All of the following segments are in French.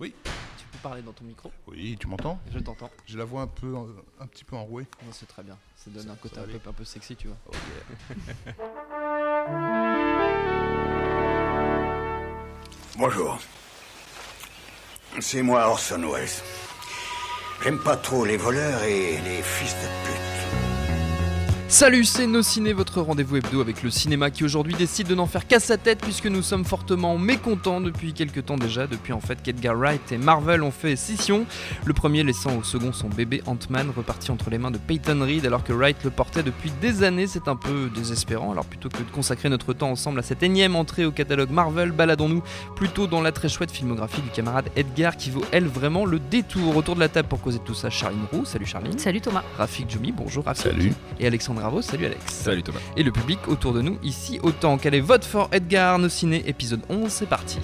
Oui. Tu peux parler dans ton micro Oui, tu m'entends? Je t'entends. J'ai la voix un peu, euh, un petit peu enrouée. Non, c'est très bien. Ça donne Ça- un côté un peu, aller. un peu sexy, tu vois. Oh yeah. Bonjour. C'est moi Orson Welles. J'aime pas trop les voleurs et les fils de pute. Salut, c'est Nos Ciné, votre rendez-vous hebdo avec le cinéma qui aujourd'hui décide de n'en faire qu'à sa tête puisque nous sommes fortement mécontents depuis quelques temps déjà, depuis en fait qu'Edgar Wright et Marvel ont fait scission. Le premier laissant au second son bébé Ant-Man reparti entre les mains de Peyton Reed alors que Wright le portait depuis des années. C'est un peu désespérant. Alors plutôt que de consacrer notre temps ensemble à cette énième entrée au catalogue Marvel, baladons-nous plutôt dans la très chouette filmographie du camarade Edgar qui vaut elle vraiment le détour. Autour de la table pour causer de tout ça, Charline Roux. Salut Charline. Salut Thomas. Rafik Djoumi, bonjour Rafik. Salut. Et Alexandre Ravo, salut Alex. Salut Thomas. Et le public autour de nous ici autant. Quel est vote for Edgar Nos Ciné épisode 11, c'est parti.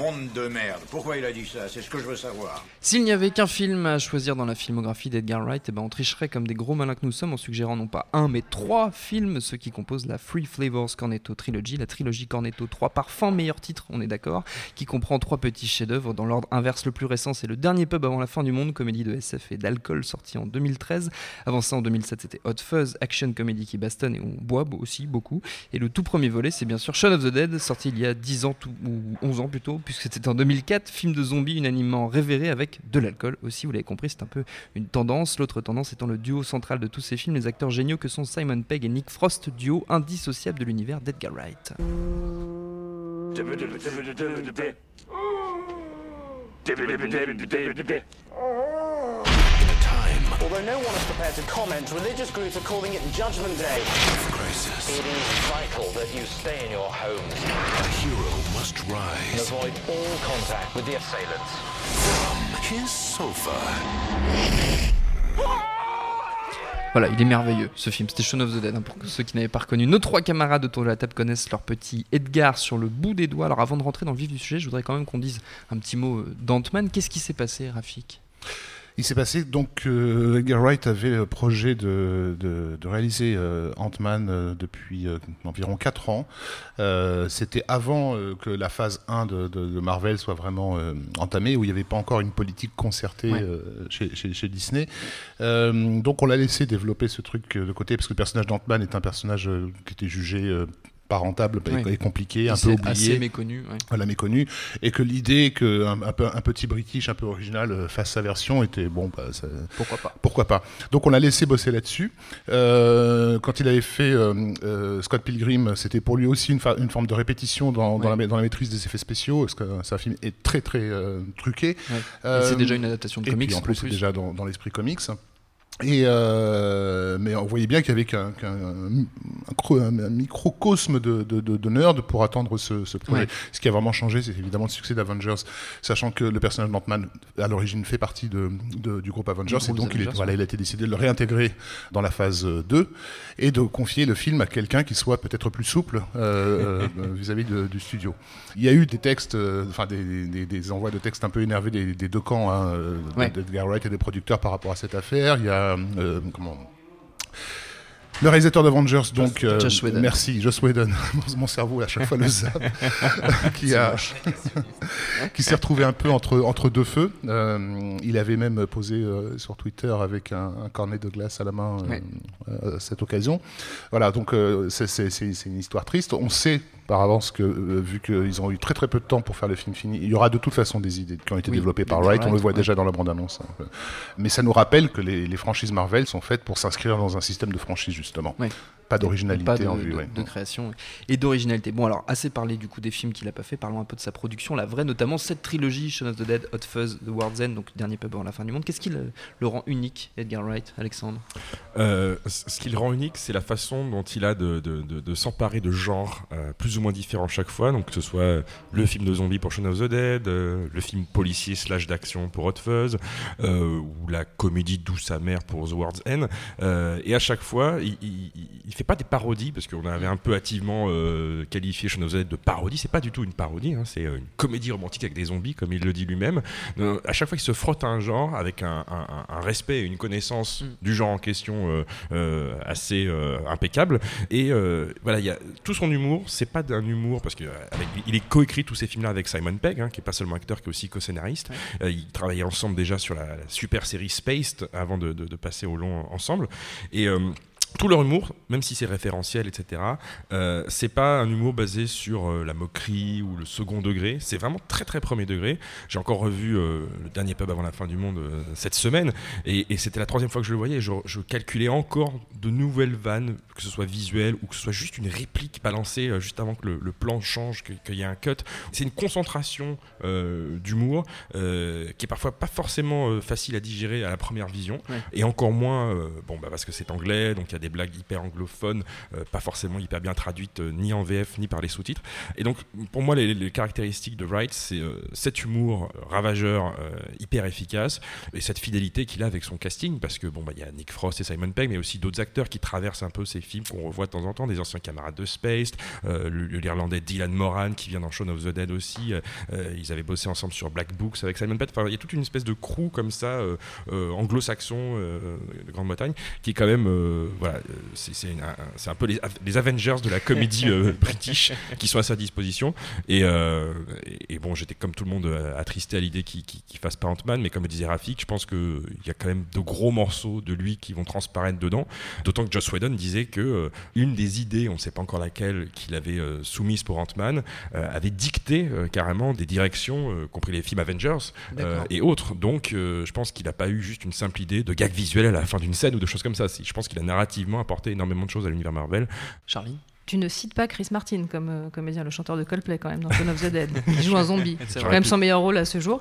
Monde de merde. Pourquoi il a dit ça? C'est ce que je veux savoir. S'il n'y avait qu'un film à choisir dans la filmographie d'Edgar Wright, eh ben on tricherait comme des gros malins que nous sommes en suggérant non pas un mais trois films, ceux qui composent la Free Flavors Cornetto Trilogy, la trilogie Cornetto 3 parfums, meilleur titre, on est d'accord, qui comprend trois petits chefs-d'œuvre. Dans l'ordre inverse, le plus récent, c'est Le Dernier Pub avant la fin du monde, comédie de SF et d'alcool sorti en 2013. Avant ça, en 2007, c'était Hot Fuzz, action comédie qui bastonne et on boit aussi beaucoup. Et le tout premier volet, c'est bien sûr Shaun of the Dead, sorti il y a 10 ans ou 11 ans plutôt, puisque c'était en 2004, film de zombies unanimement révéré avec de l'alcool aussi, vous l'avez compris, c'est un peu une tendance. L'autre tendance étant le duo central de tous ces films, les acteurs géniaux que sont Simon Pegg et Nick Frost, duo indissociable de l'univers d'Edgar Wright. Although no one is prepared to comment, religious groups are calling it Judgment Day. It is vital that you stay in your homes A hero must and rise avoid all contact with the assailants. from his sofa. Voilà, il est merveilleux ce film, c'était Shaun of the Dead, hein, pour ceux qui n'avaient pas reconnu. Nos trois camarades autour de la table connaissent leur petit Edgar sur le bout des doigts. Alors avant de rentrer dans le vif du sujet, je voudrais quand même qu'on dise un petit mot euh, d'Ant-Man. Qu'est-ce qui s'est passé, Rafik? Il s'est passé donc euh, Edgar Wright avait le projet de, de, de réaliser euh, Ant-Man euh, depuis euh, environ 4 ans. Euh, C'était avant euh, que la phase 1 de, Marvel soit vraiment euh, entamée, où il n'y avait pas encore une politique concertée Ouais. euh, chez, chez- chez Disney. Euh, donc on l'a laissé développer ce truc euh, de côté, parce que le personnage d'Ant-Man est un personnage euh, qui était jugé euh, pas rentable et- compliqué, un peu oublié assez méconnu. ouais. voilà méconnu et que l'idée qu'un un, un petit British un peu original euh, fasse sa version était bon bah, ça- Pourquoi pas pourquoi pas donc on l'a laissé bosser là-dessus Euh, quand il avait fait euh, Scott Pilgrim c'était pour lui aussi une, forme de répétition dans, la, ma- dans la maîtrise des effets spéciaux parce que c'est un film est très très euh, truqué Ouais. C'est déjà une adaptation de et comics. puis en plus, c'est déjà dans, dans l'esprit comics. Et euh, mais on voyait bien qu'il y avait qu'un un, cro- un microcosme de, de, de, de nerd pour attendre ce, ce projet. Ouais. Ce qui a vraiment changé, c'est évidemment le succès d'Avengers, sachant que le personnage d'Ant-Man, à l'origine, fait partie de, de- du groupe Avengers, Du et donc il, est, Avengers, voilà, ouais. il a été décidé de le réintégrer dans la phase 2 et de confier le film à quelqu'un qui soit peut-être plus souple euh, euh, vis-à-vis de- du studio. Il y a eu des textes, euh, enfin des, des- des envois de textes un peu énervés des, des deux camps, hein, Ouais. d'Edgar Wright et des producteurs par rapport à cette affaire. Il y a euh, comment le réalisateur d'Avengers, donc euh, Whedon. merci, Joss Whedon, mon cerveau à chaque fois le zappe, qui a, qui s'est retrouvé un peu entre entre deux feux. Euh, il avait même posé euh, sur Twitter avec un, un cornet de glace à la main euh, euh, à cette occasion. Voilà, donc euh, c'est une histoire triste. On sait par avance que euh, vu qu'ils ont eu très très peu de temps pour faire le film fini, il y aura de toute façon des idées qui ont été Oui, développées par Wright. On le voit ouais. déjà dans la bande-annonce. hein. Mais ça nous rappelle que les, les franchises Marvel sont faites pour s'inscrire dans un système de franchise justement. Pas d'originalité pas de, en vue. de- ouais. de création et d'originalité. Bon alors assez parlé du coup des films qu'il a pas fait, parlons un peu de sa production, la vraie, notamment cette trilogie Shaun of the Dead, Hot Fuzz, The World's End, donc le dernier pub avant la fin du monde. Qu'est-ce qui le, le rend unique, Edgar Wright, Alexandre? Euh, ce qui le rend unique, c'est la façon dont il a de, de- de- de s'emparer de genres euh, plus ou moins différents chaque fois. Donc que ce soit euh, le film de zombies pour Shaun of the Dead, euh, le film policier slash d'action pour Hot Fuzz, euh, ou la comédie douce amère pour The World's End. Euh, et à chaque fois, il, il- il fait fait pas des parodies parce qu'on avait un peu hâtivement euh, qualifié Shaun of the Dead de parodie. C'est pas du tout une parodie, hein, c'est une comédie romantique avec des zombies, comme il le dit lui-même. Euh, à chaque fois, il se frotte à un genre avec un, un- un respect et une connaissance du genre en question euh, euh, assez euh, impeccable. Et euh, voilà, il y a tout son humour. C'est pas d'un humour parce que euh, avec, il est coécrit tous ces films-là avec Simon Pegg, hein, qui est pas seulement acteur, qui est aussi co-scénariste. Euh, ils travaillaient ensemble déjà sur la, la super série Spaced avant de, de- de passer au long ensemble. Et euh, tout leur humour, même si c'est référentiel, etc., euh, c'est pas un humour basé sur euh, la moquerie ou le second degré. C'est vraiment très très premier degré. J'ai encore revu euh, le dernier pub avant la fin du monde euh, cette semaine, et, et c'était la troisième fois que je le voyais. Je, je calculais encore de nouvelles vannes, que ce soit visuel ou que ce soit juste une réplique balancée juste avant que le, le plan change, que- qu'il y ait un cut. C'est une concentration d'humour qui est parfois pas forcément facile à digérer à la première vision, Ouais. et encore moins, bon bah parce que c'est anglais, donc il y a des blagues hyper anglophones, euh, pas forcément hyper bien traduites euh, ni en VF ni par les sous-titres. Et donc pour moi les, caractéristiques de Wright, c'est euh, cet humour ravageur, hyper efficace, et cette fidélité qu'il a avec son casting, parce que bon bah il y a Nick Frost et Simon Pegg, mais aussi d'autres acteurs qui traversent un peu ces films qu'on revoit de temps en temps, des anciens camarades de le- l'Irlandais Dylan Moran qui vient dans Shaun of the Dead aussi. ils avaient bossé ensemble sur Black Books avec Simon Pegg. Enfin, il y a toute une espèce de crew comme ça, anglo-saxon de Grande-Bretagne, qui est quand même, voilà, euh, c'est un, peu les, les Avengers de la comédie euh, british qui sont à sa disposition. Et, euh, et, et bon, j'étais comme tout le monde attristé à l'idée qu'il qu'il- qu'il fasse pas Ant-Man, mais comme le disait Rafik, je pense qu'il y a quand même de gros morceaux de lui qui vont transparaître dedans. D'autant que Joss Whedon disait que une des idées, on ne sait pas encore laquelle, qu'il avait soumise pour Ant-Man, avait dicté carrément des directions, euh, compris les films Avengers et autres. Donc, je pense qu'il n'a pas eu juste une simple idée de gag visuel à la fin d'une scène ou de choses comme ça. Je pense qu'il a apporté énormément de choses à l'univers Marvel. Charlie Tu ne cites pas Chris Martin comme euh, comédien, le chanteur de Coldplay quand même dans Shaun of the Dead. Il joue un zombie. C'est quand même son meilleur rôle à ce jour.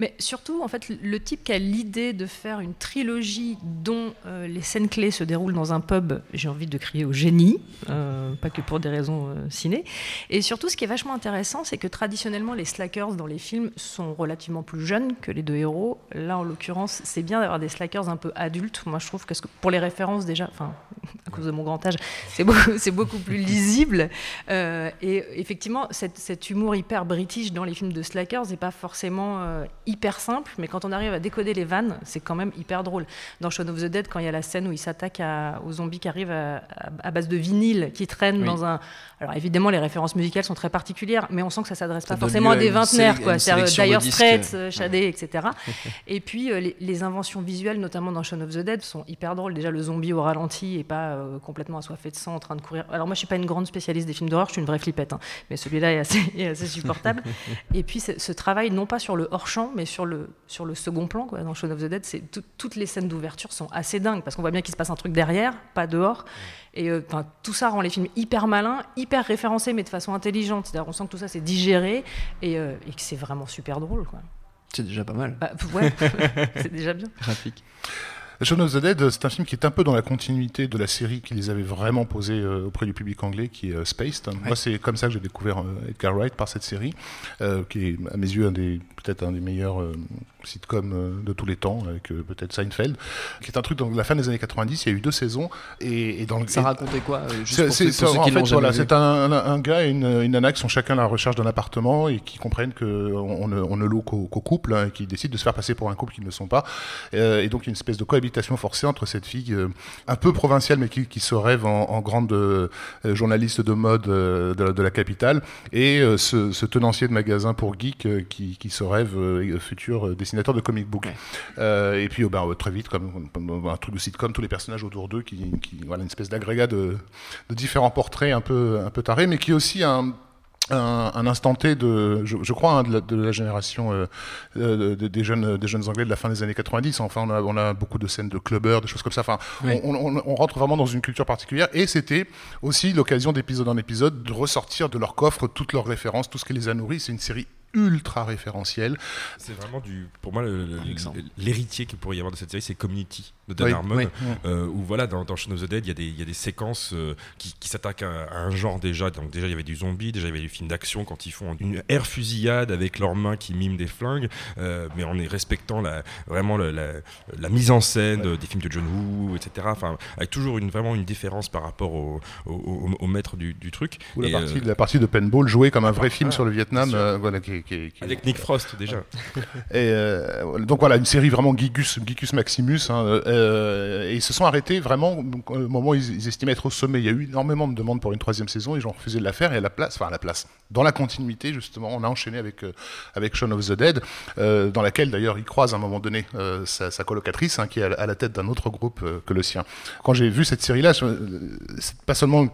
Mais surtout, en fait, le type qui a l'idée de faire une trilogie dont euh, les scènes clés se déroulent dans un pub, j'ai envie de crier au génie, euh, pas que pour des raisons ciné. Et surtout, ce qui est vachement intéressant, c'est que traditionnellement, les slackers dans les films sont relativement plus jeunes que les deux héros. Là, en l'occurrence, c'est bien d'avoir des slackers un peu adultes. Moi, je trouve que- pour les références, déjà, enfin, à cause de mon grand âge, c'est beaucoup, c'est beaucoup plus lisible. Euh, et effectivement, cette- cet humour hyper british dans les films de slackers n'est pas forcément euh, hyper simple, mais quand on arrive à décoder les vannes, c'est quand même hyper drôle. Dans Shaun of the Dead, quand il y a la scène où il s'attaque aux zombies qui arrivent à, à- à base de vinyle, qui traînent Oui. dans un... Alors évidemment, les références musicales sont très particulières, mais on sent que ça s'adresse pas forcément à des vingtenaires, quoi. de Dire. Straits, euh, Shadé, etc. Et puis euh, les, les inventions visuelles, notamment dans Shaun of the Dead, sont hyper drôles. Déjà, le zombie au ralenti et pas complètement assoiffé de sang en train de courir. Alors moi, je suis pas une grande spécialiste des films d'horreur, je suis une vraie flippette, hein. mais celui-là est assez, est assez supportable. et puis ce, travail, non pas sur le hors-champ, mais sur le, sur le second plan, quoi. Dans Shaun of the Dead, c'est tout- toutes les scènes d'ouverture sont assez dingues parce qu'on voit bien qu'il se passe un truc derrière, pas dehors. Et euh, tout ça rend les films hyper malins, hyper référencés, mais de façon intelligente. C'est-à-dire, on sent que tout ça c'est digéré et, euh, et que c'est vraiment super drôle. Quoi. C'est déjà pas mal. Bah, ouais, c'est déjà bien. Graphique. Shaun of the Dead, c'est un film qui est un peu dans la continuité de la série qu'ils avaient vraiment posée euh, auprès du public anglais, qui est euh, Spaced. Moi, c'est comme ça que j'ai découvert euh, Edgar Wright par cette série, euh, qui est à mes yeux un des peut-être un des meilleurs sitcoms de tous les temps, avec peut-être Seinfeld, qui est un truc dans la fin des années 90. Il y a eu deux saisons et, et dans le Ça et- racontait quoi c'est- qui voilà, un, un- un gars et une, une nana qui sont chacun à la recherche d'un appartement et qui comprennent qu'on on ne, on ne loue qu'au couple, hein, et qui décident de se faire passer pour un couple qu'ils ne sont pas. Et donc, il y a une espèce de cohabitation forcée entre cette fille euh, un peu provinciale, mais qui, qui se rêve en, en grande euh, journaliste de mode euh, de, de la capitale, et ce, ce tenancier de magasin pour geek qui, qui se rêve futur dessinateur de comic book. Ouais. Et puis, euh, ben, très vite, comme, comme un truc de sitcom, tous les personnages autour d'eux, qui, qui voilà, une espèce d'agrégat de, de différents portraits un peu, un peu tarés, mais qui est aussi un, un, un instant T de, je, je crois, hein, de, la, de la génération euh, euh, de- des, jeunes, des jeunes Anglais de la fin des années 90. Enfin, on a, on a beaucoup de scènes de clubbers, des choses comme ça. Enfin, Oui. on, on- on rentre vraiment dans une culture particulière. Et c'était aussi l'occasion d'épisode en épisode de ressortir de leur coffre toutes leurs références, tout ce qui les a nourris. C'est une série ultra référentiel. C'est vraiment du, pour moi, l'héritier qu'il pourrait y avoir de cette série, c'est Community de Dan Oui, Harmon, oui. euh, où voilà, dans, dans Shaun of the Dead, il y a des, il y a des séquences euh, qui, qui s'attaquent à, à un genre déjà. Donc déjà, il y avait du zombie, déjà il y avait du film d'action quand ils font une air fusillade avec leurs mains qui miment des flingues, euh, mais en est respectant la, vraiment la, la mise en scène des films de John Woo, etc. Enfin, avec toujours une, vraiment une différence par rapport au, au, au- au maître du, du truc. Ou la, Et, partie, euh, la partie de Paintball jouée comme un vrai film voilà, sur le Vietnam. euh, voilà, qui, qui- qui- avec Nick Frost déjà. Et euh, donc voilà, une série vraiment Gigus, Gigus Maximus. hein, euh, et ils se sont arrêtés vraiment donc, au moment où ils, ils estimaient être au sommet. Il y a eu énormément de demandes pour une troisième saison. Ils ont refusé de la faire. Et à la place, enfin à la place, dans la continuité justement, on a enchaîné avec euh, avec Shaun of the Dead, dans laquelle d'ailleurs il croise à un moment donné sa, sa colocatrice, hein, qui est à la, tête d'un autre groupe que le sien. Quand j'ai vu cette série-là, c'est pas seulement,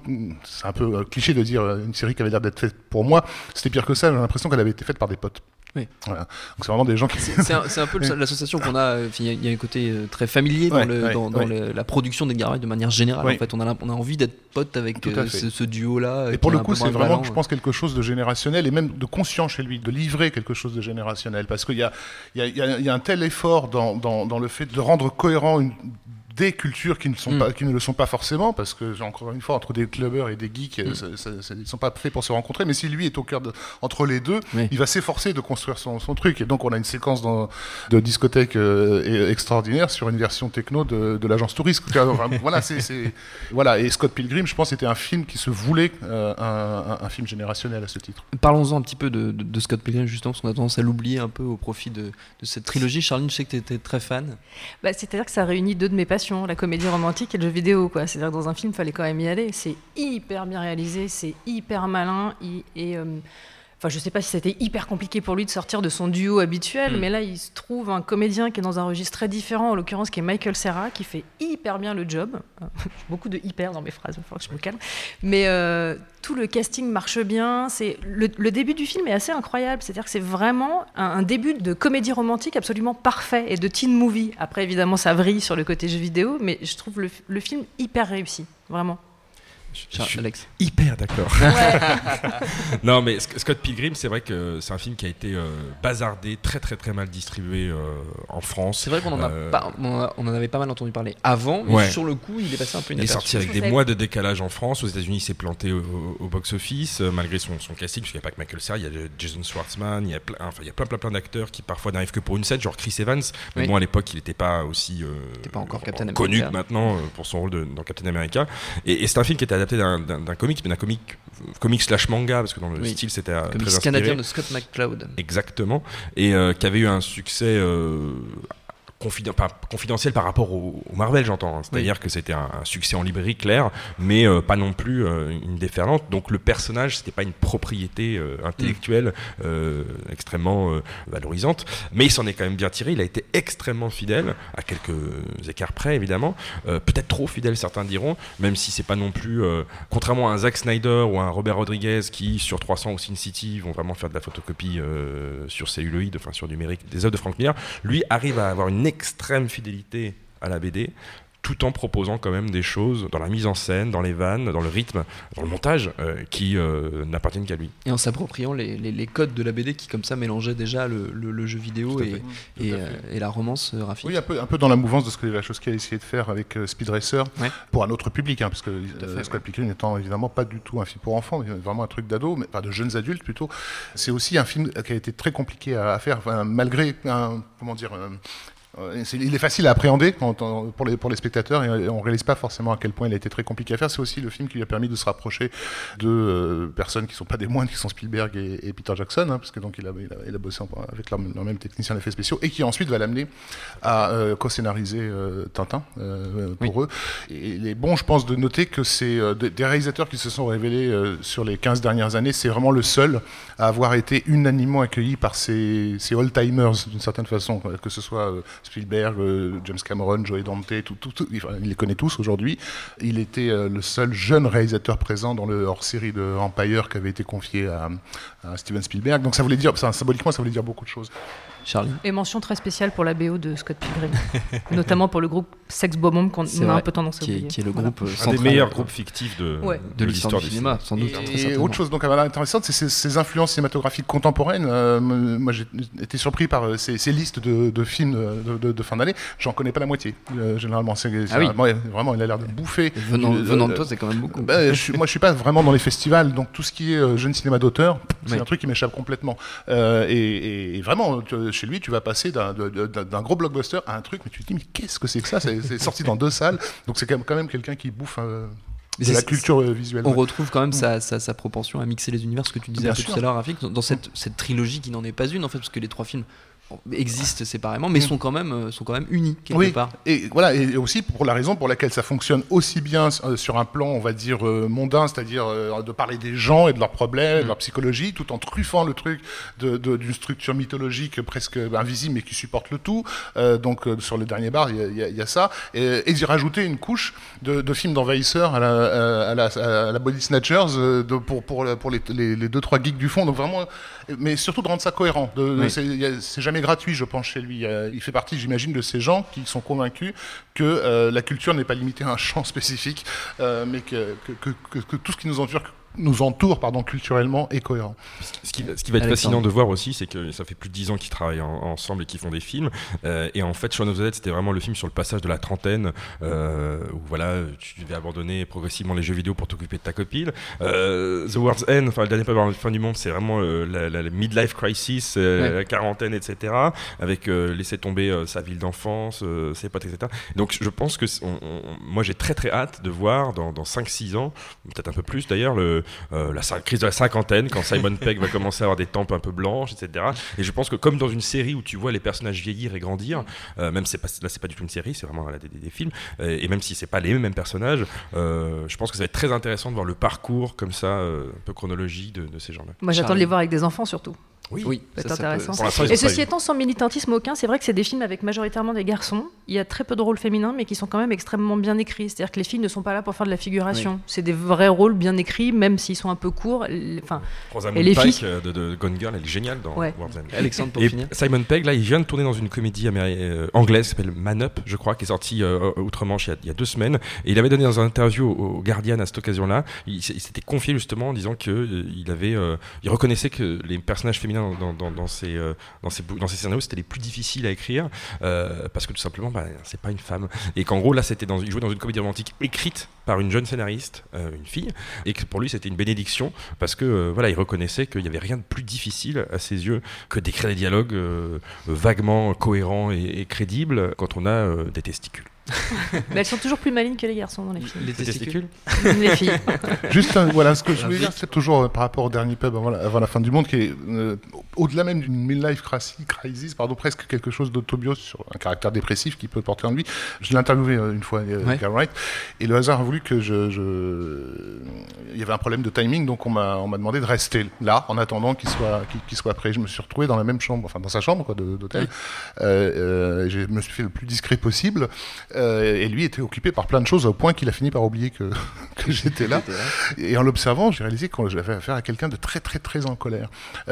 c'est un peu cliché de dire une série qui avait l'air d'être faite pour moi. C'était pire que ça. J'ai l'impression qu'elle avait été faite par des potes. Oui. Voilà. Donc c'est vraiment des gens qui. C'est un, peu l'association qu'on a. euh, Il y, a- il y a un côté euh, très familier dans, Ouais, le- ouais, dans, dans ouais. le- la production d'Edgar Wright de manière générale. En fait, on a, l'imp- on a envie d'être pote avec euh, ce, ce duo-là. Et pour le coup, c'est vraiment, je pense, quelque chose de générationnel et même de conscient chez lui, de livrer quelque chose de générationnel. Parce qu'il y a, il y, a, il y a- il y a un tel effort dans, dans, dans le fait de rendre cohérent une- des cultures qui ne, sont Mm. pas, qui ne le sont pas forcément, parce que, encore une fois, entre des clubbers et des geeks, Mm. euh, ça- ça- ça- ils ne sont pas faits pour se rencontrer, mais si lui est au cœur de, entre les deux, Oui. il va s'efforcer de construire son, son truc. Et donc, on a une séquence dans, de discothèque euh, extraordinaire sur une version techno de, de l'agence touriste. Enfin, voilà, voilà. Et Scott Pilgrim, je pense, était un film qui se voulait euh, un, un- un film générationnel à ce titre. Parlons-en un petit peu de, de- de Scott Pilgrim, justement, parce qu'on a tendance à l'oublier un peu au profit de, de cette trilogie. Charline, je sais que tu étais très fan. Bah, C'est-à-dire que ça réunit deux de mes passions, la comédie romantique et le jeu vidéo. quoi. C'est-à-dire que dans un film, il fallait quand même y aller. C'est hyper bien réalisé, c'est hyper malin. Et, euh, enfin, je sais pas si c'était hyper compliqué pour lui de sortir de son duo habituel, Mm. mais là, il se trouve un comédien qui est dans un registre très différent, en l'occurrence qui est Michael Serra, qui fait hyper bien le job. Beaucoup de hyper dans mes phrases, il falloir que je me calme. Mais euh, tout le casting marche bien. C'est le, le début du film est assez incroyable. C'est-à-dire que c'est vraiment un, un début de comédie romantique absolument parfait et de teen movie. Après, évidemment, ça vrille sur le côté jeu vidéo, mais je trouve le, le film hyper réussi, vraiment. Je suis Alex. hyper d'accord. non, mais Sc- Scott Pilgrim, c'est vrai que c'est un film qui a été euh, bazardé, très très très mal distribué euh, en France. C'est vrai qu'on en, a Euh, pas- on en avait pas mal entendu parler avant, mais Ouais. sur le coup, il est passé un peu Il est inaperçu. sorti avec des mois de décalage en France. Aux États-Unis, il s'est planté au, au box-office, euh, malgré son, son casting, parce qu'il n'y a pas que Michael Cera, il y a Jason Schwartzman, il y a plein, enfin, il y a plein, plein, plein d'acteurs qui parfois n'arrivent que pour une scène, genre Chris Evans. Mais Oui. bon, à l'époque, il n'était pas aussi euh, était pas encore Captain connu America. maintenant euh, pour son rôle de- dans Captain America. Et, et c'est un film qui était adapté d'un- comic, mais d'un comic, comic slash manga, parce que dans le Oui. style, c'était euh, très inspiré. canadien de Scott McCloud. Exactement. Et euh, qui avait eu un succès euh, confiden- pas confidentiel par rapport au, au Marvel, j'entends. hein. C'est-à-dire que c'était un, un succès en librairie clair, mais euh, pas non plus euh, une déferlante. Donc le personnage, c'était pas une propriété euh, intellectuelle euh, extrêmement valorisante, mais il s'en est quand même bien tiré. Il a été extrêmement fidèle, à quelques écarts près évidemment. Peut-être trop fidèle, certains diront, même si c'est pas non plus, contrairement à un Zack Snyder ou à un Robert Rodriguez qui sur 300 ou Sin City vont vraiment faire de la photocopie sur celluloïd, enfin sur numérique des œuvres de Frank Miller, lui arrive à avoir une extrême fidélité à la BD tout en proposant quand même des choses dans la mise en scène, dans les vannes, dans le rythme, dans le montage euh, qui euh, n'appartiennent qu'à lui. Et en s'appropriant les, les- les codes de la BD qui, comme ça, mélangeaient déjà le, le- le jeu vidéo et, et, euh, et la romance graphique. Oui, un peu, un peu dans la mouvance de ce que Wachowski a essayé de faire avec euh, Speed Racer, Ouais. pour un autre public, hein, parce que euh, Scott Pilgrim n'étant évidemment pas du tout un film pour enfants, mais vraiment un truc d'ado, mais pas de jeunes adultes plutôt. C'est aussi un film qui a été très compliqué à, à faire, enfin, malgré un, comment dire, euh, il est facile à appréhender quand on- pour, les, pour les spectateurs et on réalise pas forcément à quel point il a été très compliqué à faire. C'est aussi le film qui lui a permis de se rapprocher de euh, personnes qui sont pas des moindres, qui sont Spielberg et, et Peter Jackson, hein, parce que donc il a, il a, il a bossé en- avec leur, leur même technicien d'effets spéciaux et qui ensuite va l'amener à euh, co-scénariser euh, Tintin pour eux. Et il est bon, je pense, de noter que c'est des réalisateurs qui se sont révélés sur les 15 dernières années, c'est vraiment le seul à avoir été unanimement accueilli par ces, ces old-timers d'une certaine façon, que ce soit Spielberg, euh, James Cameron, Joey Dante, tout, tout, enfin, il les connaît tous aujourd'hui. Il était euh, le seul jeune réalisateur présent dans le hors-série de Empire qui avait été confié à, Steven Spielberg. Donc ça voulait dire, symboliquement, ça voulait dire beaucoup de choses. Charlie Et mention très spéciale pour la BO de Scott Pilgrim, notamment pour le groupe Sex Bomb qu'on a un peu tendance à qui est, oublier. qui est le Voilà. groupe euh, Un des meilleurs groupes fictifs de, Ouais. de l'histoire du cinéma, sans doute. Et certainement. autre chose donc intéressante, c'est ces, ces influences cinématographiques contemporaines. Euh, moi, j'ai été surpris par euh, ces, ces listes de, de films euh, de, de- de fin d'année. J'en connais pas la moitié. euh, généralement, c'est Ah oui. vraiment, vraiment, il a l'air de bouffer. Venant, venant de toi, c'est quand même beaucoup. bah, je moi, je suis pas vraiment dans les festivals, donc tout ce qui est jeune cinéma d'auteur, c'est Oui. un truc qui m'échappe complètement. Euh, et, et- et vraiment, tu- chez lui, tu vas passer d'un gros blockbuster à un truc, mais tu te dis, mais qu'est-ce que c'est que ça? C'est sorti dans deux salles, donc c'est quand même, quand même quelqu'un qui bouffe euh, de la culture euh, visuelle. On ouais. retrouve quand même sa, sa, sa propension à mixer les univers, ce que tu disais un peu tout à l'heure, Rafik, dans- dans cette, cette trilogie qui n'en est pas une en fait, parce que les trois films existent séparément, mais Mm. sont, quand même, euh, sont quand même unis quelque Oui, part. et voilà, et aussi pour la raison pour laquelle ça fonctionne aussi bien euh, sur un plan, on va dire, euh, mondain, c'est-à-dire de parler des gens et de leurs problèmes, de leur psychologie, tout en truffant le truc d'une structure mythologique presque invisible, mais qui supporte le tout. Euh, donc sur le dernier bar, il y a- y, y ça. Et, et d'y rajouter une couche de, de films d'envahisseurs à la, à la, à la Body Snatchers de, pour, pour, pour les, les, les deux, trois geeks du fond. Donc vraiment, mais surtout de rendre ça cohérent. Oui. c'est- C'est gratuit, je pense, chez lui. A- Il fait partie, j'imagine, de ces gens qui sont convaincus que euh, la culture n'est pas limitée à un champ spécifique, euh, mais que tout ce qui nous entoure, nous entoure pardon, culturellement est cohérent. Ce qui, ce qui va être Alexandre. fascinant de voir aussi, c'est que ça fait plus de 10 ans qu'ils travaillent en- ensemble et qu'ils font des films. Euh, et en fait, Shaun of the Dead, c'était vraiment le film sur le passage de la trentaine, euh, où voilà, tu devais abandonner progressivement les jeux vidéo pour t'occuper de ta copine. Euh, the World's End, enfin le dernier pas la fin du monde, c'est vraiment euh, la, la- la midlife crisis, euh, Ouais. la quarantaine, etc. Avec euh, laisser tomber euh, sa ville d'enfance, euh, ses potes, etc. Donc je pense que c'est- on- on- moi j'ai très très hâte de voir dans, dans 5-6 ans, peut-être un peu plus d'ailleurs, le, euh, la cin- crise de la cinquantaine, quand Simon Pegg va commencer à avoir des tempes un peu blanches, etc. Et je pense que comme dans une série où tu vois les personnages vieillir et grandir, euh, même c'est pas, là c'est pas du tout une série, c'est vraiment des, films, euh, et même si c'est pas les mêmes personnages, euh, je pense que ça va être très intéressant de voir le parcours comme ça, euh, un peu chronologique de, de ces gens-là. Moi, j'attends de les voir avec des enfants surtout. Oui, C'est ça peut- intéressant. Et ceci étant, sans militantisme aucun, c'est vrai que c'est des films avec majoritairement des garçons. Il y a très peu de rôles féminins, mais qui sont quand même extrêmement bien écrits. C'est-à-dire que les filles ne sont pas là pour faire de la figuration. C'est des vrais rôles bien écrits, même s'ils sont un peu courts. Enfin, Rosamund Et les Pike filles euh, de, de Gone Girl, elle est géniale dans Ouais. World's End. Alexandre, pour Et finir. Simon Pegg, là, il vient de tourner dans une comédie euh, anglaise qui s'appelle Man Up, je crois, qui est sortie euh, outre-Manche il, y a- il y a deux semaines. Et il avait donné dans une interview au, au Guardian à cette occasion-là, il, s'était confié justement en disant que euh, il avait, euh, il reconnaissait que les personnages féminins euh, dans ces, scénarios, c'était les plus difficiles à écrire euh, parce que tout simplement, bah, c'est pas une femme. Et qu'en gros, là, c'était dans, il jouait dans une comédie romantique écrite par une jeune scénariste, euh, une fille, et que pour lui, c'était une bénédiction parce que voilà, il reconnaissait qu'il n'y avait rien de plus difficile à ses yeux que d'écrire des dialogues vaguement cohérents et, crédibles quand on a des testicules. mais elles sont toujours plus malignes que les garçons dans les films. Les testicules les filles. Juste, un- voilà, ce que je voulais dire, c'est toujours euh, par rapport au dernier pub avant la, avant la fin du monde, qui est euh, au-delà même d'une midlife crisis, pardon, presque quelque chose d'autobio sur un caractère dépressif qui peut porter en lui. Je l'ai interviewé euh, une fois, euh, Ouais. Wright, et le hasard a voulu que je, y avait un problème de timing, donc on m'a on m'a demandé de rester là en attendant qu'il soit qu'il qu'il soit prêt. Je me suis retrouvé dans la même chambre, enfin dans sa chambre d'hôtel. Euh, euh, je me suis fait le plus discret possible, euh, et lui était occupé par plein de choses au point qu'il a fini par oublier que, que j'étais là. Et en l'observant, j'ai réalisé que j'avais affaire à quelqu'un de très très très en colère.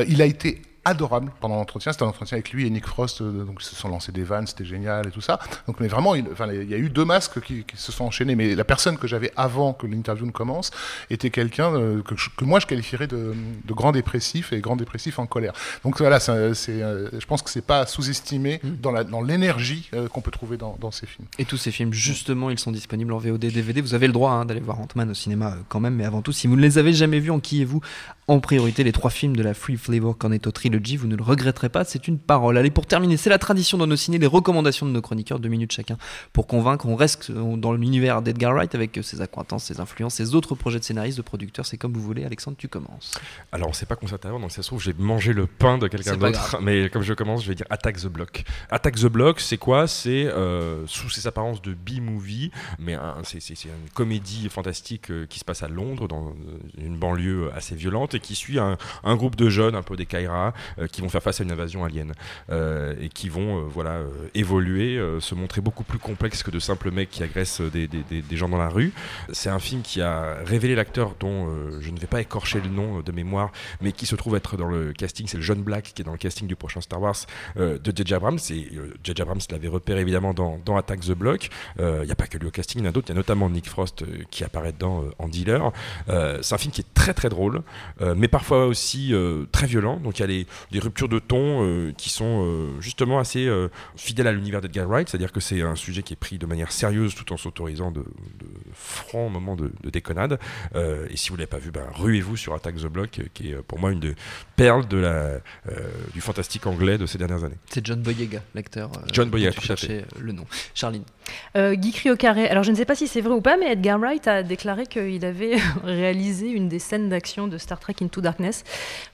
Il a été adorable pendant l'entretien. C'était un entretien avec lui et Nick Frost, euh, donc ils se sont lancés des vannes, c'était génial et tout ça. Donc, mais vraiment, il, enfin, il y a eu deux masques qui, qui se sont enchaînés. Mais la personne que j'avais avant que l'interview ne commence était quelqu'un euh, que, moi je qualifierais de, de grand dépressif et grand dépressif en colère. Donc voilà, c'est, euh, je pense que c'est pas sous-estimé dans, la, dans l'énergie qu'on peut trouver dans, dans ces films. Et tous ces films, justement, ils sont disponibles en VOD, DVD. Vous avez le droit hein, d'aller voir Ant-Man au cinéma quand même, mais avant tout, si vous ne les avez jamais vus, enquillez-vous en priorité les trois films de la Free Flavor Cornetto Trilogy. Vous ne le regretterez pas, c'est une parole. Allez, pour terminer, c'est la tradition dans nos ciné, les recommandations de nos chroniqueurs, deux minutes chacun, pour convaincre. On reste euh, dans l'univers d'Edgar Wright avec euh, ses acquaintances, ses influences, ses autres projets de scénaristes, de producteurs. C'est comme vous voulez. Alexandre, tu commences. Alors, on s'est pas concerté avant, donc ça se trouve, j'ai mangé le pain de quelqu'un pas d'autre. Mais comme je commence, je vais dire Attack the Block. Attack the Block, c'est quoi? C'est euh, sous ses apparences de B-movie, mais c'est une comédie fantastique qui se passe à Londres, dans une banlieue assez violente, qui suit un, groupe de jeunes, un peu des Kaira, euh, qui vont faire face à une invasion alien euh, et qui vont euh, voilà évoluer, se montrer beaucoup plus complexes que de simples mecs qui agressent des, gens dans la rue. C'est un film qui a révélé l'acteur dont je ne vais pas écorcher le nom de mémoire, mais qui se trouve être dans le casting. C'est le jeune Black qui est dans le casting du prochain Star Wars de J.J. Abrams. Et euh. Abrams l'avait repéré évidemment dans, dans Attack the Block. Il n'y a pas que lui au casting, il y en a d'autres. Il y a notamment Nick Frost qui apparaît dedans en dealer. C'est un film qui est très très drôle, euh, mais parfois aussi euh, très violent. Donc il y a des, des ruptures de ton euh, qui sont euh, justement assez euh, fidèles à l'univers d'Edgar Wright, c'est-à-dire que c'est un sujet qui est pris de manière sérieuse tout en s'autorisant de, de francs moments de, de déconnade. Euh, et si vous ne l'avez pas vu, ben, ruez-vous sur Attack the Block, qui est pour moi une des perles de la, euh, du fantastique anglais de ces dernières années. C'est John Boyega, l'acteur. euh, John Boyega, tu cherchais le nom. Charline. Euh, Guy Cri au carré. Alors je ne sais pas si c'est vrai ou pas, mais Edgar Wright a déclaré qu'il avait réalisé une des scènes d'action de Star Trek Into Darkness,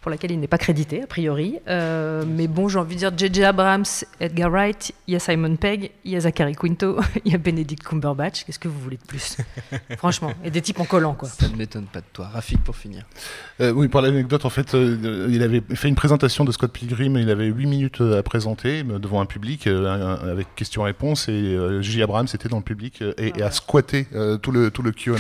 pour laquelle il n'est pas crédité a priori. Euh, mais bon, j'ai envie de dire J.J. Abrams, Edgar Wright, il y a Simon Pegg, il y a Zachary Quinto, il y a Benedict Cumberbatch. Qu'est-ce que vous voulez de plus? Franchement, et des types en collant quoi. Ça ne m'étonne pas de toi. Rafik pour finir. Euh, oui, pour l'anecdote, en fait, euh, il avait fait une présentation de Scott Pilgrim, il avait 8 minutes à présenter devant un public euh, avec questions-réponses et euh, J. Abrams était dans le public et, et a squatté euh, tout le tout le Q&A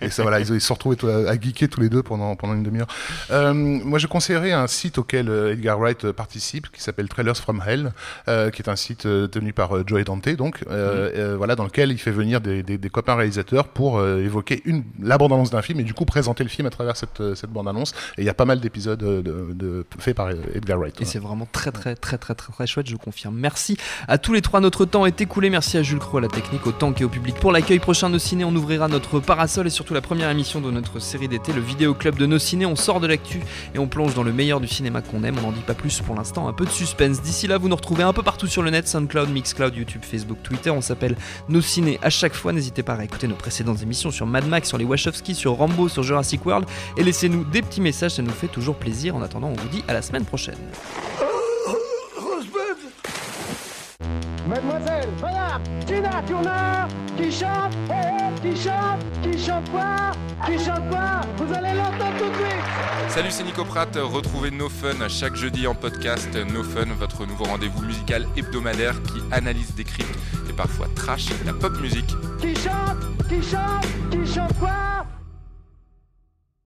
et ça voilà, ils, ils se sont retrouvés à geeker tous les deux pendant pendant une demi-heure. Euh, moi, je conseillerais un site auquel euh, Edgar Wright euh, participe qui s'appelle Trailers from Hell, euh, qui est un site tenu par Joey Dante, donc euh, euh, voilà, dans lequel il fait venir des, des- des copains réalisateurs pour évoquer une la bande-annonce d'un film et du coup présenter le film à travers cette, cette bande-annonce. Et il y a pas mal d'épisodes de, de- faits par Edgar Wright. Et c'est vraiment très très très très très très chouette, je confirme. Merci à tous les trois, notre temps est écoulé. Merci à Jules Croix, à la technique, au tank et au public pour l'accueil prochain de nos ciné. On ouvrira notre parasol et surtout la première émission de notre série d'été, le vidéo club de nos ciné. On sort de l'actu et on plonge dans le meilleur du cinéma qu'on aime. On n'en dit pas plus pour l'instant, un peu de suspense. D'ici là, vous nous retrouvez un peu partout sur le net, SoundCloud, Mixcloud, YouTube, Facebook, Twitter. On s'appelle Nos Ciné à chaque fois. N'hésitez pas à écouter nos précédentes émissions sur Mad Max, sur les Wachowski, sur Rambo, sur Jurassic World et laissez-nous des petits messages, ça nous fait toujours plaisir. En attendant, on vous dit à la semaine prochaine. Mademoiselle, madame, Tina Turner, qui chante, eh, qui chante, qui chante quoi, qui chante quoi, vous allez l'entendre tout de suite. Salut, c'est Nico Pratt. Retrouvez No Fun chaque jeudi en podcast. No Fun, votre nouveau rendez-vous musical hebdomadaire qui analyse, décrypte et parfois trash la pop musique. Qui chante, qui chante, qui chante quoi